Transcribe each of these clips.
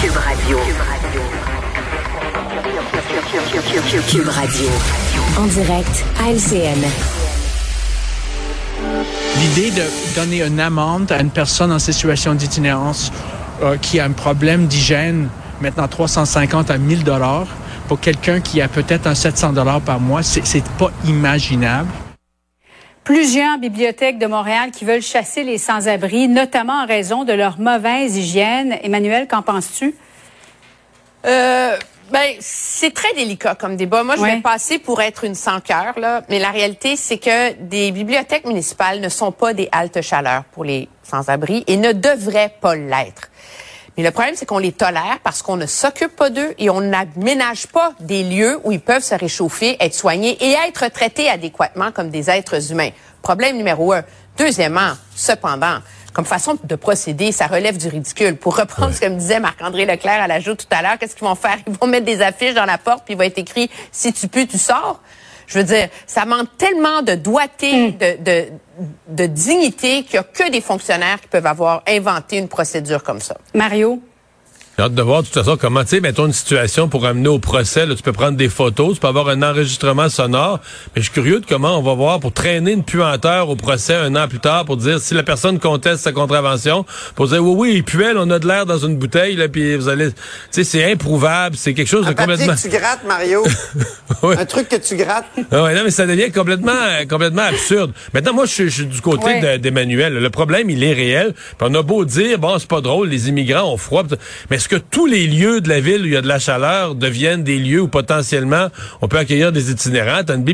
Cube Radio. Cube Radio. En direct à LCN. L'idée de donner une amende à une personne en situation d'itinérance euh, qui a un problème d'hygiène, maintenant 350 à 1000 dollars, pour quelqu'un qui a peut-être un 700 dollars par mois, c'est pas imaginable. Plusieurs bibliothèques de Montréal qui veulent chasser les sans-abri, notamment en raison de leur mauvaise hygiène. Emmanuel, qu'en penses-tu? Euh, ben, c'est très délicat comme débat. Moi, je vais passer pour être une sans cœur, là. Mais la réalité, c'est que des bibliothèques municipales ne sont pas des haltes chaleur pour les sans-abri et ne devraient pas l'être. Mais le problème, c'est qu'on les tolère parce qu'on ne s'occupe pas d'eux et on n'aménage pas des lieux où ils peuvent se réchauffer, être soignés et être traités adéquatement comme des êtres humains. Problème numéro un. Deuxièmement, cependant, comme façon de procéder, ça relève du ridicule. Pour reprendre ce que me disait Marc-André Leclerc à la joue tout à l'heure, qu'est-ce qu'ils vont faire? Ils vont mettre des affiches dans la porte, puis il va être écrit « Si tu pues, tu sors ». Je veux dire, ça manque tellement de doigté, hmm. de, de, de dignité qu'il n'y a que des fonctionnaires qui peuvent avoir inventé une procédure comme ça. Mario? J'ai hâte de voir de toute façon comment, tu sais, mettons une situation pour amener au procès, là, tu peux prendre des photos, tu peux avoir un enregistrement sonore, mais je suis curieux de comment on va voir pour traîner une puanteur au procès un an plus tard pour dire si la personne conteste sa contravention, pour dire oui, oui, il puait, on a de l'air dans une bouteille, là, puis vous allez, tu sais, c'est improuvable, c'est quelque chose un de complètement... que tu grattes, Mario. Un truc que tu grattes. Ah ouais, non, mais ça devient complètement, complètement absurde. Maintenant, moi, je suis du côté d'Emmanuel. Le problème, il est réel. Puis on a beau dire, bon, c'est pas drôle, les immigrants ont froid, mais que tous les lieux de la ville où il y a de la chaleur deviennent des lieux où potentiellement on peut accueillir des itinérants. T'as une,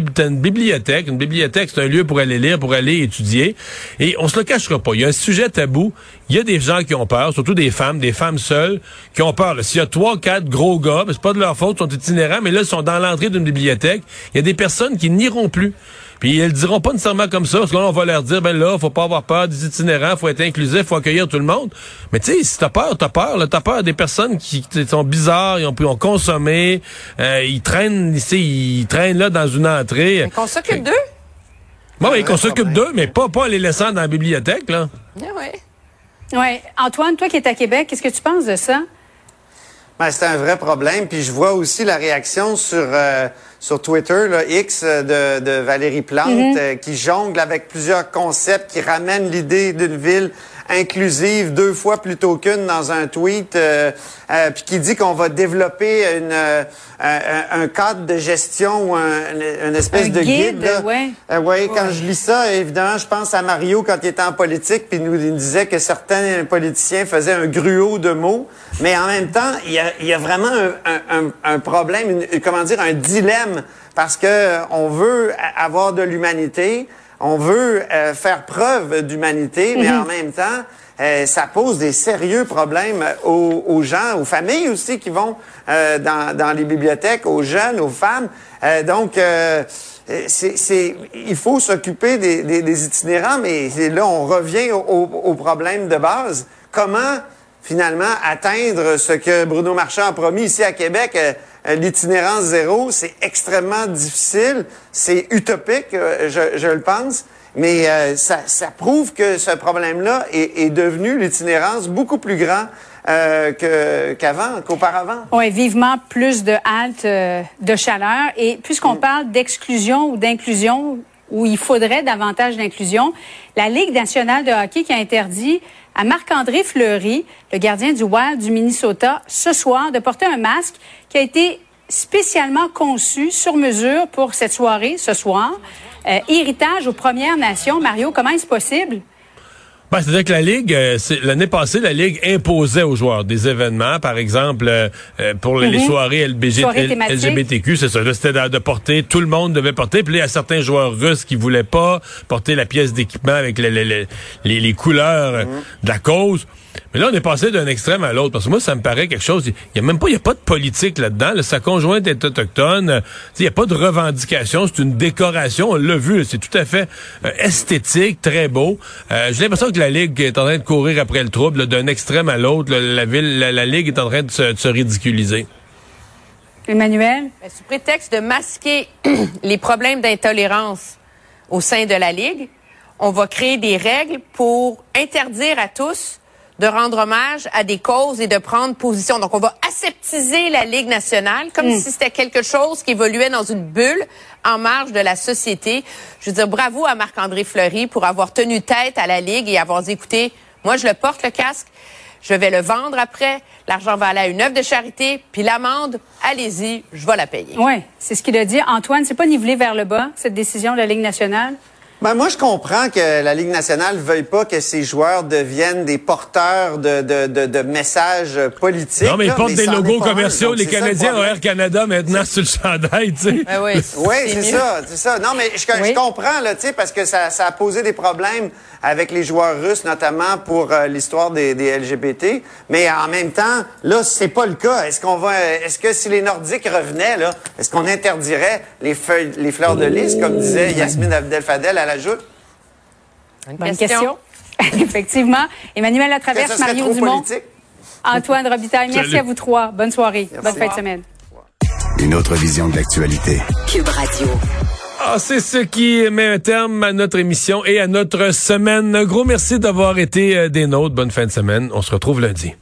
bibliothèque. Une bibliothèque, c'est un lieu pour aller lire, pour aller étudier. Et on se le cachera pas. Il y a un sujet tabou. Il y a des gens qui ont peur, surtout des femmes, des femmes seules, qui ont peur. S'il y a trois, quatre gros gars, ben, c'est pas de leur faute, ils sont itinérants, mais là, ils sont dans l'entrée d'une bibliothèque. Il y a des personnes qui n'iront plus. Puis elles diront pas nécessairement comme ça, parce que là, on va leur dire, ben là, faut pas avoir peur des itinérants, faut être inclusif, faut accueillir tout le monde. Mais tu sais, si t'as peur, t'as peur. T'as peur des personnes qui sont bizarres, ils ont, ont consommé, euh, ils traînent ici, ils traînent là dans une entrée. Qu'on s'occupe d'eux? Bon, oui, qu'on s'occupe d'eux, mais pas, pas les laissant dans la bibliothèque, là. Ah ouais. Ouais. Antoine, toi qui es à Québec, qu'est-ce que tu penses de ça? Ben, c'est un vrai problème. Puis je vois aussi la réaction sur euh, sur Twitter, là, X de, de Valérie Plante, mm-hmm. euh, qui jongle avec plusieurs concepts, qui ramène l'idée d'une ville inclusive deux fois plutôt qu'une dans un tweet, euh, euh, puis qui dit qu'on va développer une, euh, un, cadre de gestion ou un, une espèce de guide. là. Ouais. ouais, quand je lis ça, évidemment, je pense à Mario quand il était en politique, puis nous il disait que certains politiciens faisaient un gruau de mots, mais en même temps, il y a, il y a vraiment un, un, un problème, comment dire, un dilemme, parce que on veut avoir de l'humanité, on veut euh, faire preuve d'humanité, mais mhm. en même temps, euh, ça pose des sérieux problèmes aux, gens, aux familles aussi qui vont euh, dans, les bibliothèques, aux jeunes, aux femmes. donc, c'est, il faut s'occuper des, itinérants, mais là, on revient au, au problème de base. Comment finalement atteindre ce que Bruno Marchand a promis ici à Québec, euh, l'itinérance zéro, c'est extrêmement difficile, c'est utopique, euh, je, je, le pense, mais euh, ça, ça, prouve que ce problème-là est, est, devenu l'itinérance beaucoup plus grand euh, qu'avant, qu'auparavant. Oui, vivement plus de haltes de chaleur. Et puisqu'on mm. parle d'exclusion ou d'inclusion, où il faudrait davantage d'inclusion, la Ligue nationale de hockey qui a interdit à Marc-André Fleury, le gardien du Wild du Minnesota, ce soir de porter un masque qui a été spécialement conçu sur mesure pour cette soirée, ce soir. Euh, héritage aux Premières Nations. Mario, comment est-ce possible? Ben, C'est-à-dire que la Ligue, euh, l'année passée, la Ligue imposait aux joueurs des événements, par exemple, euh, pour les mhm. soirées LGBTQ, c'est ça. C'était de, porter, tout le monde devait porter. Puis il y a certains joueurs russes qui voulaient pas porter la pièce d'équipement avec les, les, les, couleurs mhm. de la cause. Mais là, on est passé d'un extrême à l'autre. Parce que moi, ça me paraît quelque chose. Il y a même pas, il y a pas de politique là-dedans. Sa conjointe est autochtone. Il n'y a pas de revendication. C'est une décoration. On l'a vu. C'est tout à fait euh, esthétique, très beau. Euh, J'ai l'impression que la Ligue est en train de courir après le trouble d'un extrême à l'autre. La ville, la, Ligue est en train de se, ridiculiser. Emmanuel? Ben, sous prétexte de masquer les problèmes d'intolérance au sein de la Ligue, on va créer des règles pour interdire à tous de rendre hommage à des causes et de prendre position. Donc, on va aseptiser la Ligue nationale comme hmm. si c'était quelque chose qui évoluait dans une bulle en marge de la société. Je veux dire, bravo à Marc-André Fleury pour avoir tenu tête à la Ligue et avoir dit, écoutez, moi, je le porte, le casque. Je vais le vendre après. L'argent va aller à une œuvre de charité. Puis l'amende, allez-y, je vais la payer. Oui, c'est ce qu'il a dit. Antoine, c'est pas nivelé vers le bas, cette décision de la Ligue nationale? Ben, moi, je comprends que la Ligue nationale ne veuille pas que ses joueurs deviennent des porteurs de, de, de, de messages politiques. Non, mais ils portent des logos commerciaux. les Canadiens ont Air Canada maintenant sur le chandail, tu sais. Ben oui, oui c'est ça, c'est ça. Non, mais je, je comprends, là, tu sais, parce que ça, ça a posé des problèmes avec les joueurs russes, notamment pour euh, l'histoire des, des, LGBT. Mais en même temps, là, c'est pas le cas. Est-ce qu'on va, est-ce que si les Nordiques revenaient, là, est-ce qu'on interdirait les feuilles, les fleurs de lys, comme disait Yasmine Abdel-Fadel à la joute? Bonne question. Effectivement. Emmanuel Latraverse, Mario Dumont. Antoine Robitaille, merci à vous trois. Bonne soirée. Bonne fin de semaine. Une autre vision de l'actualité. Cube Radio. Ah, c'est ce qui met un terme à notre émission et à notre semaine. Un gros merci d'avoir été euh, des nôtres. Bonne fin de semaine. On se retrouve lundi.